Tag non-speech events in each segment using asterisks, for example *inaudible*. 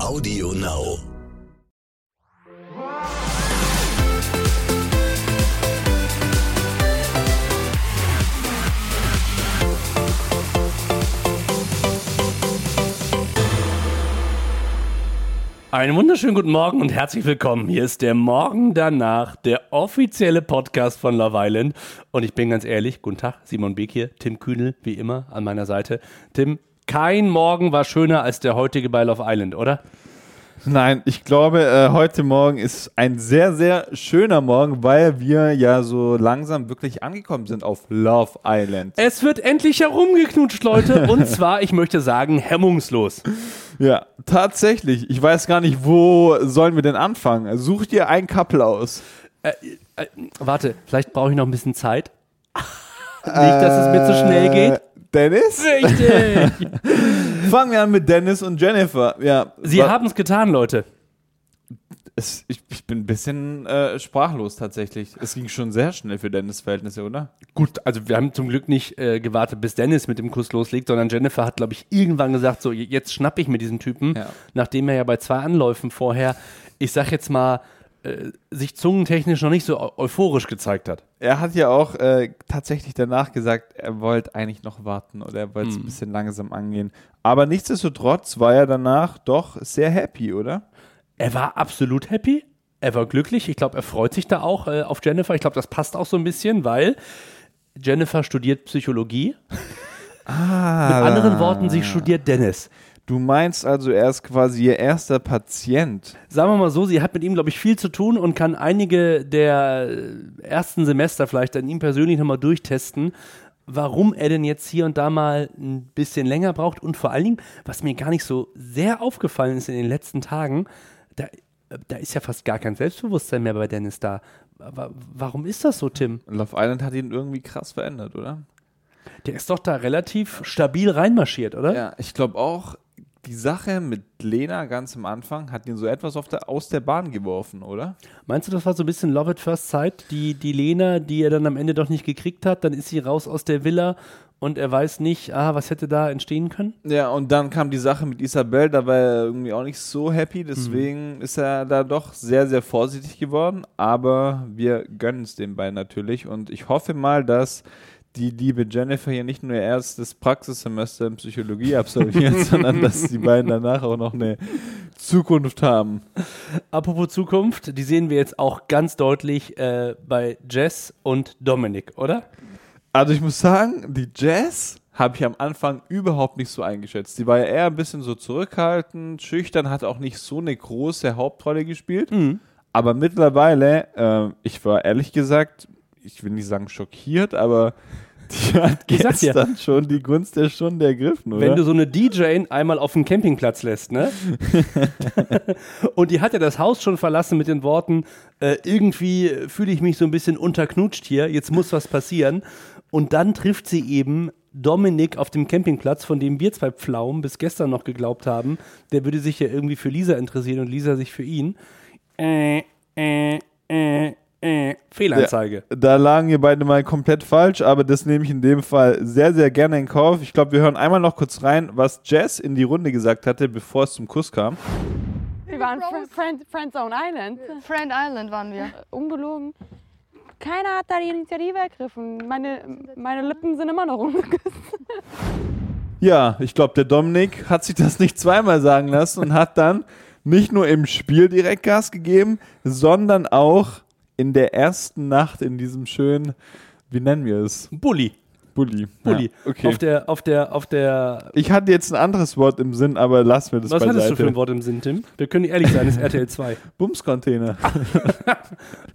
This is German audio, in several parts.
Audio Now. Einen wunderschönen guten Morgen und herzlich willkommen. Hier ist der Morgen danach, der offizielle Podcast von Love Island. Und ich bin ganz ehrlich, guten Tag, Simon Beek hier, Tim Kühnel, wie immer, an meiner Seite. Tim, kein Morgen war schöner als der heutige bei Love Island, oder? Nein, ich glaube, äh, heute Morgen ist ein sehr, sehr schöner Morgen, weil wir ja so langsam wirklich angekommen sind auf Love Island. Es wird endlich herumgeknutscht, Leute. *laughs* Und zwar, ich möchte sagen, hemmungslos. Ja, tatsächlich. Ich weiß gar nicht, wo sollen wir denn anfangen? Such dir ein Couple aus. Äh, äh, warte, vielleicht brauche ich noch ein bisschen Zeit. *laughs* Nicht, dass es mir zu schnell geht. Dennis? Richtig. *laughs* Fangen wir an mit Dennis und Jennifer. Ja, Sie haben es getan, Leute. es, ich, ich bin ein bisschen äh, sprachlos tatsächlich. Es ging schon sehr schnell für Dennis Verhältnisse, oder? Gut, also wir haben zum Glück nicht äh, gewartet, bis Dennis mit dem Kuss loslegt, sondern Jennifer hat, glaube ich, irgendwann gesagt, so jetzt schnapp ich mir diesen Typen, Ja. nachdem er ja bei zwei Anläufen vorher, ich sag jetzt mal, äh, sich zungentechnisch noch nicht so eu euphorisch gezeigt hat. Er hat ja auch äh, tatsächlich danach gesagt, er wollte eigentlich noch warten oder er wollte es ein bisschen langsam angehen. Aber nichtsdestotrotz war er danach doch sehr happy, oder? Er war absolut happy, er war glücklich, ich glaube, er freut sich da auch äh, auf Jennifer, ich glaube, das passt auch so ein bisschen, weil Jennifer studiert Psychologie. Ah, Mit anderen Worten, sie studiert Dennis. Du meinst also, er ist quasi ihr erster Patient. sagen wir mal so, sie hat mit ihm, glaube ich, viel zu tun und kann einige der äh, ersten Semester vielleicht an ihm persönlich nochmal durchtesten, warum er denn jetzt hier und da mal ein bisschen länger braucht und vor allen Dingen, was mir gar nicht so sehr aufgefallen ist in den letzten Tagen, da, äh, da ist ja fast gar kein Selbstbewusstsein mehr bei Dennis da. Aber warum ist das so, Tim? Love Island hat ihn irgendwie krass verändert, oder? Der ist doch da relativ stabil reinmarschiert, oder? Ja, ich glaube auch, die Sache mit Lena ganz am Anfang hat ihn so etwas auf der, aus der Bahn geworfen, oder? Meinst du, das war so ein bisschen Love at First Sight? Die, die Lena, die er dann am Ende doch nicht gekriegt hat, dann ist sie raus aus der Villa und er weiß nicht, ah, was hätte da entstehen können? Ja, und dann kam die Sache mit Isabel, da war er irgendwie auch nicht so happy, deswegen ist er da doch sehr, sehr vorsichtig geworden, aber wir gönnen es den beiden natürlich und ich hoffe mal, dass die liebe Jennifer hier nicht nur ihr erstes Praxissemester in Psychologie absolviert, *laughs* sondern dass die beiden danach auch noch eine Zukunft haben. Apropos Zukunft, die sehen wir jetzt auch ganz deutlich äh, bei Jess und Dominik, oder? Also ich muss sagen, die Jazz habe ich am Anfang überhaupt nicht so eingeschätzt. Die war ja eher ein bisschen so zurückhaltend, schüchtern, hat auch nicht so eine große Hauptrolle gespielt. Aber mittlerweile, äh, ich war ehrlich gesagt, ich will nicht sagen schockiert, aber *laughs* die hat Ich gestern schon die Gunst der Stunde ergriffen, oder? Wenn du so eine DJ einmal auf den Campingplatz lässt, ne? *laughs* und die hat ja das Haus schon verlassen mit den Worten, äh, irgendwie fühle ich mich so ein bisschen unterknutscht hier, jetzt muss was passieren. Und dann trifft sie eben Dominik auf dem Campingplatz, von dem wir zwei Pflaumen bis gestern noch geglaubt haben, der würde sich ja irgendwie für Lisa interessieren und Lisa sich für ihn. Äh, äh, äh, äh, Fehlanzeige. Ja, da lagen wir beide mal komplett falsch, aber das nehme ich in dem Fall sehr, sehr gerne in Kauf. Ich glaube, wir hören einmal noch kurz rein, was Jazz in die Runde gesagt hatte, bevor es zum Kuss kam. Wir waren Fr Friend, Friendzone Island. Friend Island waren wir. Ungelogen. Keiner hat da die Initiative ergriffen. Meine, meine Lippen sind immer noch ungeküsst. *laughs* Ja, ich glaube, der Dominik hat sich das nicht zweimal sagen lassen und hat dann nicht nur im Spiel direkt Gas gegeben, sondern auch in der ersten Nacht in diesem schönen, wie nennen wir es? Bulli. Bulli. Bulli. Ja, okay. Auf der, auf der, auf der ich hatte jetzt ein anderes Wort im Sinn, aber lass mir das Was beiseite. hattest du für ein Wort im Sinn, Tim? Wir können ehrlich sein, das ist RTL 2. *laughs* Bumscontainer. *laughs*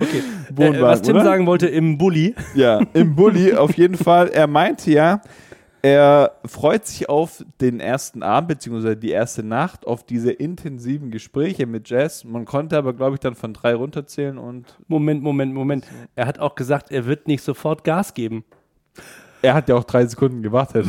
Okay. Wohnwagen, äh, was Tim oder? sagen wollte im Bulli. Ja, im Bulli *laughs* auf jeden Fall. Er meinte ja, er freut sich auf den ersten Abend beziehungsweise die erste Nacht, auf diese intensiven Gespräche mit Jazz. Man konnte aber, glaube ich, dann von drei runterzählen und Moment, Moment, Moment. Er hat auch gesagt, er wird nicht sofort Gas geben. Er hat ja auch drei Sekunden gewartet.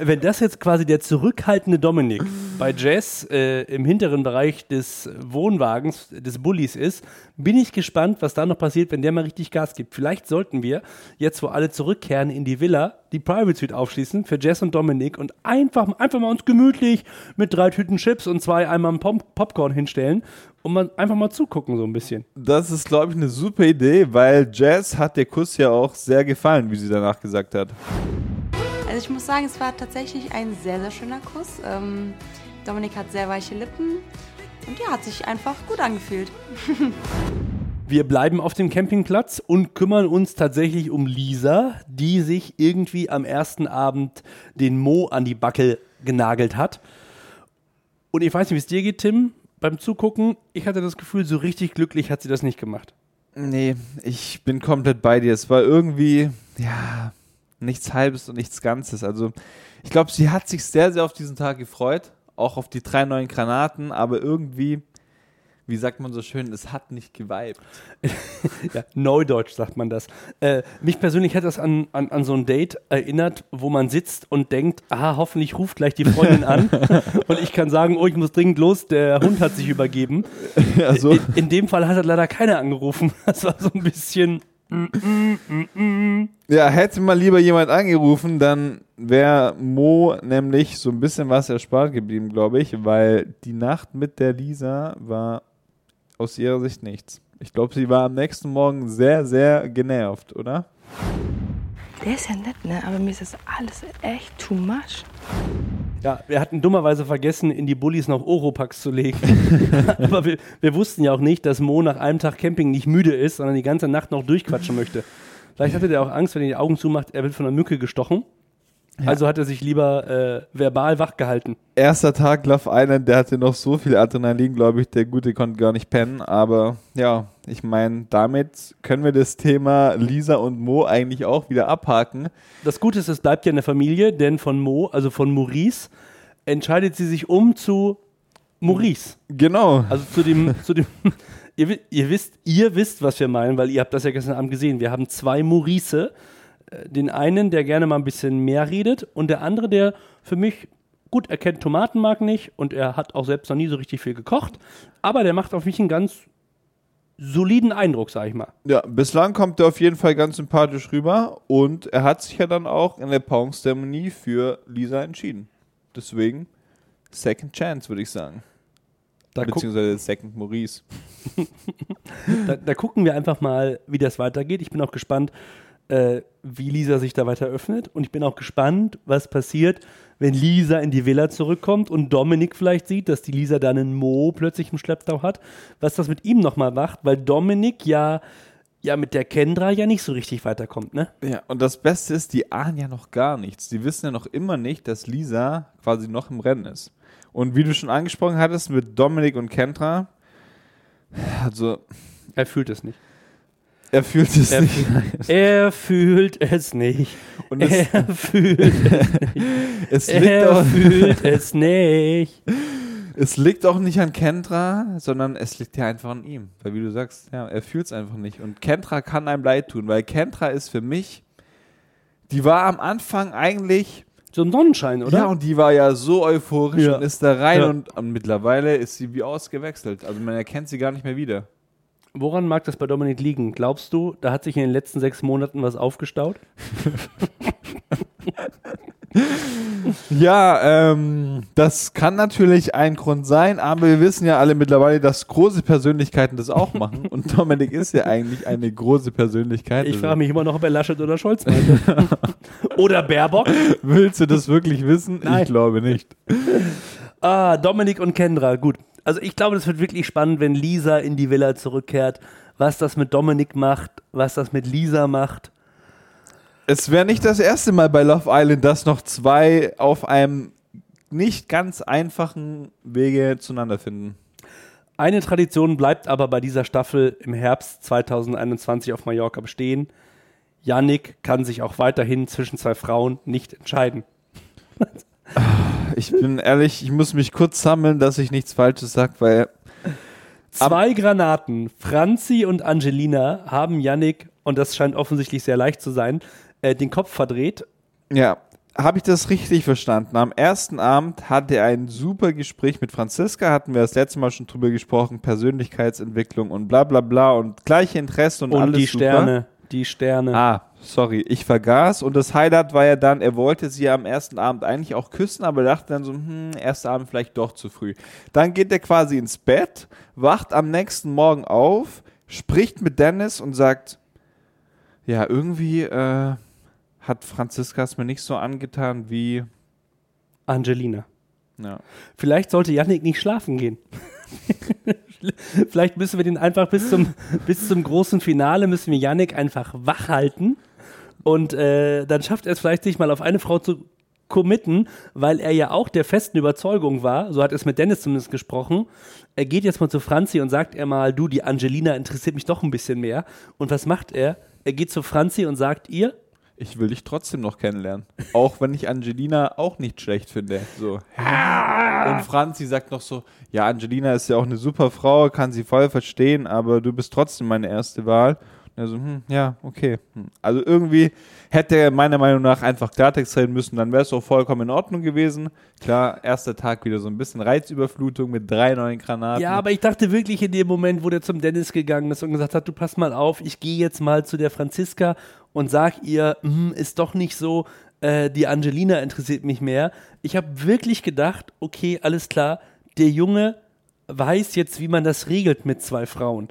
Wenn *laughs* das jetzt quasi der zurückhaltende Dominik bei Jess äh, im hinteren Bereich des Wohnwagens, des Bullies ist, bin ich gespannt, was da noch passiert, wenn der mal richtig Gas gibt. Vielleicht sollten wir, jetzt wo alle zurückkehren in die Villa, die Private Suite aufschließen für Jess und Dominik und einfach, einfach mal uns gemütlich mit drei Tüten Chips und zwei Eimern Pop Popcorn hinstellen und mal, einfach mal zugucken so ein bisschen. Das ist, glaube ich, eine super Idee, weil Jess hat der Kuss ja auch sehr gefallen, wie sie danach gesagt hat. Also ich muss sagen, es war tatsächlich ein sehr, sehr schöner Kuss. Ähm, Dominik hat sehr weiche Lippen und ja, hat sich einfach gut angefühlt. *laughs* Wir bleiben auf dem Campingplatz und kümmern uns tatsächlich um Lisa, die sich irgendwie am ersten Abend den Mo an die Backe genagelt hat. Und ich weiß nicht, wie es dir geht, Tim, beim Zugucken. Ich hatte das Gefühl, so richtig glücklich hat sie das nicht gemacht. Nee, ich bin komplett bei dir. Es war irgendwie, ja, nichts Halbes und nichts Ganzes. Also, ich glaube, sie hat sich sehr, sehr auf diesen Tag gefreut. Auch auf die drei neuen Granaten, aber irgendwie, wie sagt man so schön, es hat nicht geweibt. *laughs* ja, Neudeutsch sagt man das. Äh, mich persönlich hat das an, an, an so ein Date erinnert, wo man sitzt und denkt, aha, hoffentlich ruft gleich die Freundin an *laughs* und ich kann sagen, oh, ich muss dringend los, der Hund hat sich übergeben. *laughs* Also, In, in dem Fall hat leider keiner angerufen. Das war so ein bisschen. ja, hätte mal lieber jemand angerufen, dann wäre Mo nämlich so ein bisschen was erspart geblieben, glaube ich, weil die Nacht mit der Lisa war aus ihrer Sicht nichts. Ich glaube, sie war am nächsten Morgen sehr, sehr genervt, oder? Der ist ja nett, ne? Aber mir ist das alles echt too much. Ja, wir hatten dummerweise vergessen, in die Bullis noch Oropax zu legen. *laughs* Aber wir, wir wussten ja auch nicht, dass Mo nach einem Tag Camping nicht müde ist, sondern die ganze Nacht noch durchquatschen möchte. Vielleicht hatte der auch Angst, wenn er die Augen zumacht, er wird von einer Mücke gestochen. Also hat er sich lieber äh, verbal wach gehalten. Erster Tag Love Island, der hatte noch so viel Adrenalin, glaube ich, der Gute konnte gar nicht pennen. Aber ja, ich meine, damit können wir das Thema Lisa und Mo eigentlich auch wieder abhaken. Das Gute ist, es bleibt ja in der Familie, denn von Mo, also von Maurice, entscheidet sie sich um zu Maurice. Genau. Also zu dem, zu dem, *laughs* ihr, ihr wisst, ihr wisst, was wir meinen, weil ihr habt das ja gestern Abend gesehen. Wir haben zwei Maurice. Den einen, der gerne mal ein bisschen mehr redet und der andere, der für mich gut erkennt, Tomaten mag nicht und er hat auch selbst noch nie so richtig viel gekocht, aber der macht auf mich einen ganz soliden Eindruck, sag ich mal. Ja, bislang kommt er auf jeden Fall ganz sympathisch rüber und er hat sich ja dann auch in der Paarungszeremonie für Lisa entschieden. Deswegen Second Chance, würde ich sagen. Da, Beziehungsweise Second Maurice. *laughs* da, da gucken wir einfach mal, wie das weitergeht. Ich bin auch gespannt, äh, wie Lisa sich da weiter öffnet. Und ich bin auch gespannt, was passiert, wenn Lisa in die Villa zurückkommt und Dominik vielleicht sieht, dass die Lisa dann einen Mo plötzlich im Schlepptau hat. Was das mit ihm nochmal macht, weil Dominik ja, ja mit der Kendra ja nicht so richtig weiterkommt, ne? Ja, und das Beste ist, die ahnen ja noch gar nichts. Die wissen ja noch immer nicht, dass Lisa quasi noch im Rennen ist. Und wie du schon angesprochen hattest mit Dominik und Kendra, also Er fühlt es nicht. Er fühlt es Er, nicht. er fühlt es nicht. Und es, Er fühlt es es, liegt Er auch, fühlt es nicht. es liegt auch nicht an Kendra, sondern es liegt ja einfach an ihm. Weil wie du sagst, ja, er fühlt es einfach nicht. Und Kendra kann einem leid tun, weil Kendra ist für mich, die war am Anfang eigentlich So ein Sonnenschein, oder? Ja, und die war ja so euphorisch Ja. und ist da rein Ja. und, und mittlerweile ist sie wie ausgewechselt. Also man erkennt sie gar nicht mehr wieder. Woran mag das bei Dominik liegen? Glaubst du, da hat sich in den letzten sechs Monaten was aufgestaut? *laughs* Ja, ähm, das kann natürlich ein Grund sein, aber wir wissen ja alle mittlerweile, dass große Persönlichkeiten das auch machen. *laughs* Und Dominik ist ja eigentlich eine große Persönlichkeit. Ich Also, frage mich immer noch, ob er Laschet oder Scholz meinte. *laughs* oder Baerbock. Willst du das wirklich wissen? Nein. Ich glaube nicht. Ah, Dominik und Kendra, gut. Also ich glaube, das wird wirklich spannend, wenn Lisa in die Villa zurückkehrt. Was das mit Dominik macht, was das mit Lisa macht. Es wäre nicht das erste Mal bei Love Island, dass noch zwei auf einem nicht ganz einfachen Wege zueinander finden. Eine Tradition bleibt aber bei dieser Staffel im Herbst 2021 auf Mallorca bestehen. Yannick kann sich auch weiterhin zwischen zwei Frauen nicht entscheiden. Ich bin ehrlich, ich muss mich kurz sammeln, dass ich nichts Falsches sage, weil Zwei Granaten, Franzi und Angelina, haben Yannick, und das scheint offensichtlich sehr leicht zu sein, äh, den Kopf verdreht. ja, habe ich das richtig verstanden? Am ersten Abend hatte er ein super Gespräch mit Franziska, hatten wir das letzte Mal schon drüber gesprochen, Persönlichkeitsentwicklung und bla bla bla und gleiche Interessen und, Und alles die super. Die Sterne. Ah, sorry, ich vergaß. Und das Highlight war ja dann, er wollte sie am ersten Abend eigentlich auch küssen, aber dachte dann so, hm, erster Abend vielleicht doch zu früh. Dann geht er quasi ins Bett, wacht am nächsten Morgen auf, spricht mit Dennis und sagt, ja, irgendwie äh, hat Franziska es mir nicht so angetan wie, Angelina. ja. Vielleicht sollte Yannick nicht schlafen gehen. *laughs* Vielleicht müssen wir den einfach bis zum, bis zum großen Finale, müssen wir Yannick einfach wach halten. Und äh, dann schafft er es vielleicht, sich mal auf eine Frau zu committen, weil er ja auch der festen Überzeugung war, so hat er es mit Dennis zumindest gesprochen, er geht jetzt mal zu Franzi und sagt er mal, du, die Angelina interessiert mich doch ein bisschen mehr. Und was macht er? Er geht zu Franzi und sagt ihr, Ich will dich trotzdem noch kennenlernen. Auch wenn ich Angelina auch nicht schlecht finde. So. Und Franzi sagt noch so, ja, Angelina ist ja auch eine super Frau, kann sie voll verstehen, aber du bist trotzdem meine erste Wahl. Und er so, hm, ja, okay. Hm. Also irgendwie hätte er meiner Meinung nach einfach Klartext reden müssen, dann wäre es auch vollkommen in Ordnung gewesen. Klar, erster Tag wieder so ein bisschen Reizüberflutung mit drei neuen Granaten. Ja, aber ich dachte wirklich in dem Moment, wo der zum Dennis gegangen ist und gesagt hat, du pass mal auf, ich gehe jetzt mal zu der Franziska und sag ihr, hm, ist doch nicht so, äh, die Angelina interessiert mich mehr. Ich habe wirklich gedacht, okay, alles klar, der Junge weiß jetzt, wie man das regelt mit zwei Frauen.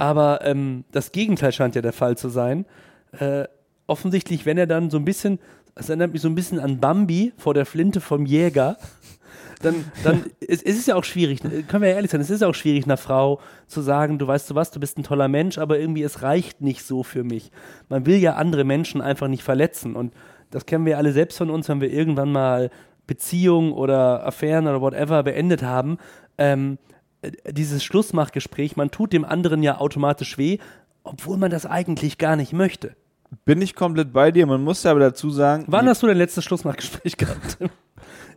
Aber ähm, das Gegenteil scheint ja der Fall zu sein. Äh, offensichtlich, wenn er dann so ein bisschen, es erinnert mich so ein bisschen an Bambi vor der Flinte vom Jäger, dann, dann *laughs* es, es ist ja auch schwierig, ne, können wir ja ehrlich sein, es ist auch schwierig, einer Frau zu sagen, du weißt du was, du bist ein toller Mensch, aber irgendwie es reicht nicht so für mich. Man will ja andere Menschen einfach nicht verletzen und das kennen wir alle selbst von uns, wenn wir irgendwann mal Beziehungen oder Affären oder whatever beendet haben. Ähm, äh, dieses Schlussmachgespräch, man tut dem anderen ja automatisch weh, obwohl man das eigentlich gar nicht möchte. Bin ich komplett bei dir. Man muss ja aber dazu sagen, Wann hast du dein letztes Schlussmachgespräch gehabt? *laughs*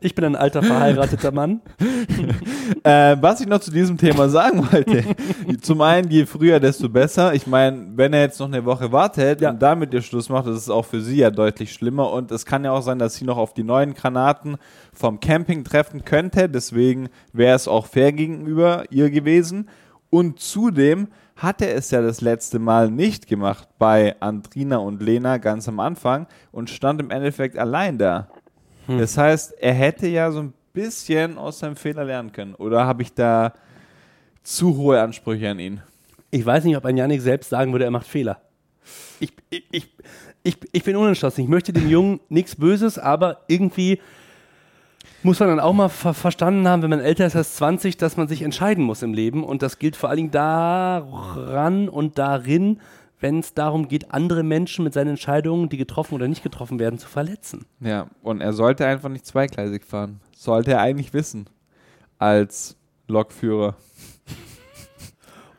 Ich bin ein alter verheirateter Mann. *laughs* Äh, was ich noch zu diesem Thema sagen wollte. *laughs* Zum einen, je früher, desto besser. Ich meine, wenn er jetzt noch eine Woche wartet Ja. und damit ihr Schluss macht, das ist auch für sie ja deutlich schlimmer. Und es kann ja auch sein, dass sie noch auf die neuen Granaten vom Camping treffen könnte. Deswegen wäre es auch fair gegenüber ihr gewesen. Und zudem hat er es ja das letzte Mal nicht gemacht bei Andrina und Lena ganz am Anfang und stand im Endeffekt allein da. Das heißt, er hätte ja so ein bisschen aus seinem Fehler lernen können. Oder habe ich da zu hohe Ansprüche an ihn? Ich weiß nicht, ob ein Janik selbst sagen würde, er macht Fehler. Ich, ich, ich, ich, ich bin unentschlossen. Ich möchte dem Jungen nichts Böses, aber irgendwie muss man dann auch mal ver verstanden haben, wenn man älter ist als 20, dass man sich entscheiden muss im Leben. Und das gilt vor allen Dingen daran und darin, wenn es darum geht, andere Menschen mit seinen Entscheidungen, die getroffen oder nicht getroffen werden, zu verletzen. Ja, und er sollte einfach nicht zweigleisig fahren. Sollte er eigentlich wissen. Als Lokführer.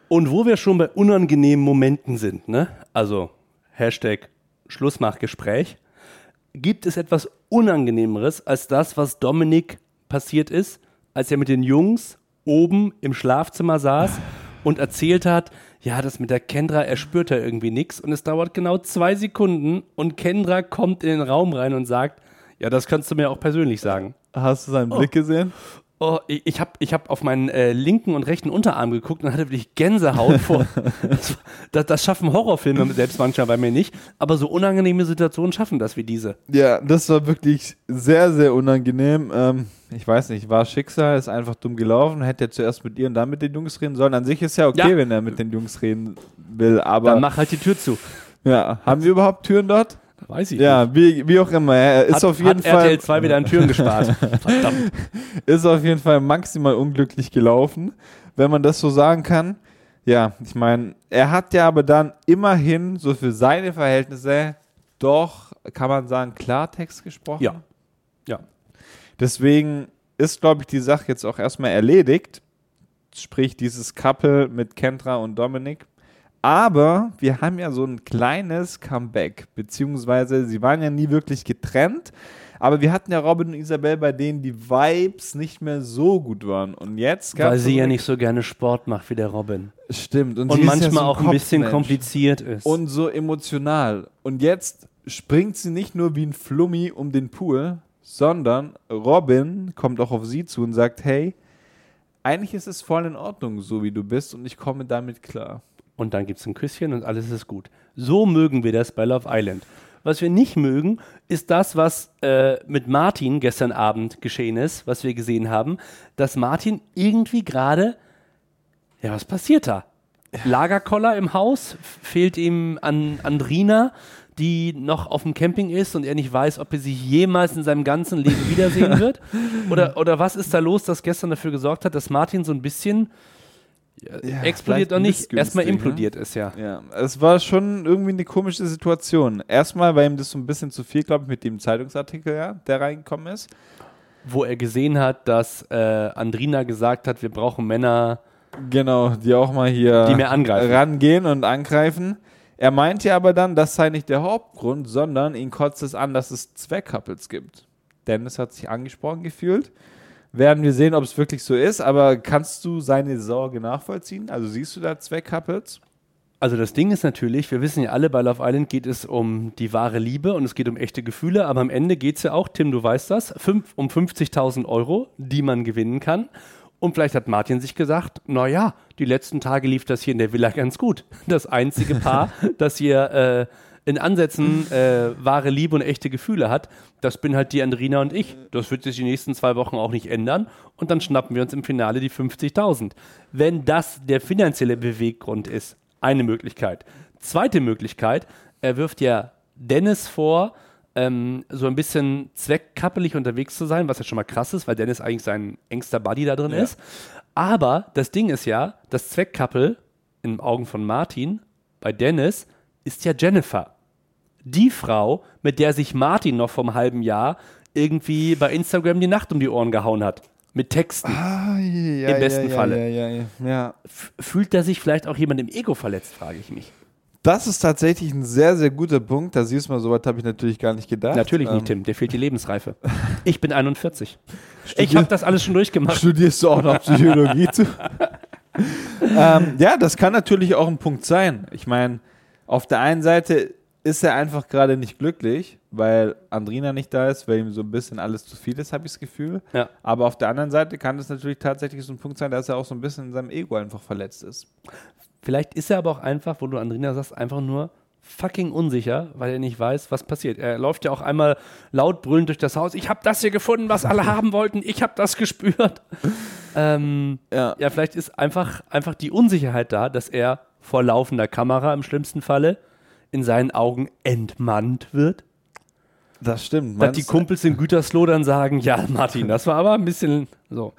Und wo wir schon bei unangenehmen Momenten sind, ne? Also Hashtag Schlussmachgespräch, gibt es etwas Unangenehmeres als das, was Dominik passiert ist, als er mit den Jungs oben im Schlafzimmer saß und erzählt hat, ja, das mit der Kendra, er spürt da irgendwie nichts und es dauert genau zwei Sekunden und Kendra kommt in den Raum rein und sagt, ja, das kannst du mir auch persönlich sagen. Hast du seinen Blick gesehen? Oh, ich, ich habe ich hab auf meinen äh, linken und rechten Unterarm geguckt und hatte wirklich Gänsehaut vor. *laughs* das, das, das schaffen Horrorfilme selbst manchmal bei mir nicht, aber so unangenehme Situationen schaffen das wie diese. Ja, das war wirklich sehr, sehr unangenehm. Ähm, ich weiß nicht, war Schicksal, ist einfach dumm gelaufen. Hätte er zuerst mit ihr und dann mit den Jungs reden sollen. An sich ist ja okay, Ja. wenn er mit den Jungs reden will, aber Dann mach halt die Tür zu. ja, haben wir überhaupt Türen dort? Weiß ich Ja, wie, wie auch immer. Er ist Hat, auf jeden hat Fall RTL 2 wieder an Türen gespart. *laughs* Verdammt. ist auf jeden Fall maximal unglücklich gelaufen, wenn man das so sagen kann. Ja, ich meine, er hat ja aber dann immerhin so für seine Verhältnisse doch, kann man sagen, Klartext gesprochen. Ja. Ja. Deswegen ist, glaube ich, die Sache jetzt auch erstmal erledigt. Sprich, dieses Couple mit Kendra und Dominik. Aber wir haben ja so ein kleines Comeback, beziehungsweise sie waren ja nie wirklich getrennt. Aber wir hatten ja Robin und Isabel, bei denen die Vibes nicht mehr so gut waren. Und jetzt Weil sie ja nicht so gerne Sport macht wie der Robin. Stimmt. Und, Und ist ja manchmal so auch ein bisschen kompliziert ist. Und so emotional. Und jetzt springt sie nicht nur wie ein Flummi um den Pool, sondern Robin kommt auch auf sie zu und sagt, hey, eigentlich ist es voll in Ordnung, so wie du bist und ich komme damit klar. Und dann gibt es ein Küsschen und alles ist gut. So mögen wir das bei Love Island. Was wir nicht mögen, ist das, was äh, mit Martin gestern Abend geschehen ist, was wir gesehen haben, dass Martin irgendwie gerade, ja, was passiert da? Lagerkoller im Haus, fehlt ihm an Andrina, die noch auf dem Camping ist und er nicht weiß, ob er sie jemals in seinem ganzen Leben wiedersehen wird? *laughs* Oder, oder was ist da los, das gestern dafür gesorgt hat, dass Martin so ein bisschen ja, explodiert auch nicht, erstmal ne? implodiert ist, ja. Ja, es war schon irgendwie eine komische Situation. Erstmal, weil ihm das so ein bisschen zu viel, glaube ich, mit dem Zeitungsartikel, ja, der reingekommen ist. Wo er gesehen hat, dass äh, Andrina gesagt hat, wir brauchen Männer, Genau, die auch mal hier Die mehr angreifen. rangehen und angreifen. Er meinte aber dann, das sei nicht der Hauptgrund, sondern ihn kotzt es an, dass es Zweckcouples gibt. Dennis hat sich angesprochen gefühlt. Werden wir sehen, ob es wirklich so ist, aber kannst du seine Sorge nachvollziehen? Also siehst du da Zweckcouples? Also das Ding ist natürlich, wir wissen ja alle, bei Love Island geht es um die wahre Liebe und es geht um echte Gefühle, aber am Ende geht es ja auch, Tim, du weißt das, fünf, um 50.000 Euro, die man gewinnen kann. Und vielleicht hat Martin sich gesagt, naja, die letzten Tage lief das hier in der Villa ganz gut. Das einzige Paar, *laughs* das hier äh, in Ansätzen äh, wahre Liebe und echte Gefühle hat, das bin halt die Andrina und ich. Das wird sich die nächsten zwei Wochen auch nicht ändern. Und dann schnappen wir uns im Finale die 50.000. Wenn das der finanzielle Beweggrund ist, eine Möglichkeit. Zweite Möglichkeit, er wirft ja Dennis vor, ähm, so ein bisschen zweckkappelig unterwegs zu sein, was ja schon mal krass ist, weil Dennis eigentlich sein engster Buddy da drin Ja. ist. Aber das Ding ist ja, das Zweckkappel in den Augen von Martin bei Dennis ist ja Jennifer. Die Frau, mit der sich Martin noch vom halben Jahr irgendwie bei Instagram die Nacht um die Ohren gehauen hat. Mit Texten. Ah, ja, Im besten Falle. Ja, ja, ja. ja. Fühlt da sich vielleicht auch jemand im Ego verletzt, frage ich mich. Das ist tatsächlich ein sehr, sehr guter Punkt. Da siehst du mal, so weit habe ich natürlich gar nicht gedacht. Natürlich Ähm, nicht, Tim. Dir fehlt die Lebensreife. *laughs* Ich bin 41. Ich habe das alles schon durchgemacht. Studierst du auch noch Psychologie zu? *laughs* ähm, ja, das kann natürlich auch ein Punkt sein. Ich meine, auf der einen Seite ist er einfach gerade nicht glücklich, weil Andrina nicht da ist, weil ihm so ein bisschen alles zu viel ist, habe ich das Gefühl. Ja. Aber auf der anderen Seite kann es natürlich tatsächlich so ein Punkt sein, dass er auch so ein bisschen in seinem Ego einfach verletzt ist. Vielleicht ist er aber auch einfach, wo du Andrina sagst, einfach nur fucking unsicher, weil er nicht weiß, was passiert. Er läuft ja auch einmal laut brüllend durch das Haus. Ich habe das hier gefunden, was alle haben wollten. Ich habe das gespürt. *laughs* Ähm, Ja. ja, vielleicht ist einfach, einfach die Unsicherheit da, dass er vor laufender Kamera im schlimmsten Falle in seinen Augen entmannt wird. Das stimmt. Dass die Kumpels in Gütersloh dann sagen, ja, Martin, das war aber ein bisschen so.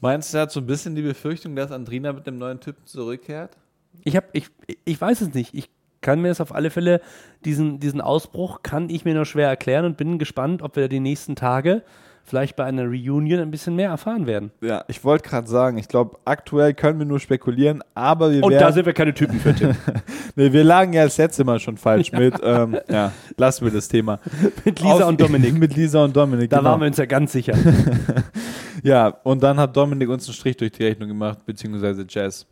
meinst du, er hat so ein bisschen die Befürchtung, dass Andrina mit dem neuen Typen zurückkehrt? Ich habe, ich, ich weiß es nicht. Ich kann mir das auf alle Fälle, diesen, diesen Ausbruch kann ich mir nur schwer erklären und bin gespannt, ob wir die nächsten Tage vielleicht bei einer Reunion ein bisschen mehr erfahren werden. Ja, ich wollte gerade sagen, ich glaube, aktuell können wir nur spekulieren, aber wir Und werden... da sind wir keine Typen für Tim. *laughs* Nee, wir lagen ja das letzte Mal schon falsch *laughs* mit. Ähm, ja, lassen wir das Thema. *laughs* Mit Lisa Auf- und Dominik. mit Lisa und Dominik. Da genau. waren wir uns ja ganz sicher. Ja, und dann hat Dominik uns einen Strich durch die Rechnung gemacht, beziehungsweise Jazz.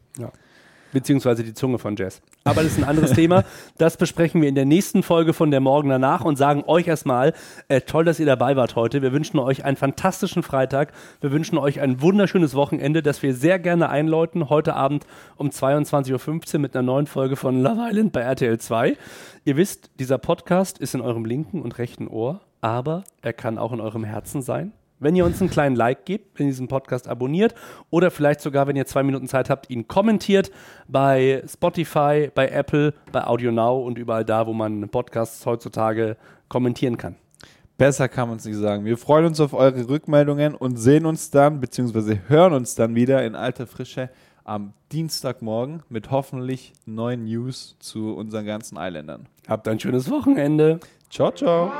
Beziehungsweise die Zunge von Jazz. Aber das ist ein anderes Thema. Das besprechen wir in der nächsten Folge von der Morgen danach und sagen euch erstmal, äh, toll, dass ihr dabei wart heute. Wir wünschen euch einen fantastischen Freitag. Wir wünschen euch ein wunderschönes Wochenende, das wir sehr gerne einläuten. Heute Abend um 22.15 Uhr mit einer neuen Folge von Love Island bei RTL 2. Ihr wisst, dieser Podcast ist in eurem linken und rechten Ohr, aber er kann auch in eurem Herzen sein. Wenn ihr uns einen kleinen Like gebt, wenn ihr diesen Podcast abonniert oder vielleicht sogar, wenn ihr zwei Minuten Zeit habt, ihn kommentiert bei Spotify, bei Apple, bei Audio Now und überall da, wo man Podcasts heutzutage kommentieren kann. Besser kann man es nicht sagen. Wir freuen uns auf eure Rückmeldungen und sehen uns dann, beziehungsweise hören uns dann wieder in alter Frische am Dienstagmorgen mit hoffentlich neuen News zu unseren ganzen Eiländern. Habt ein schönes Wochenende. Ciao, ciao.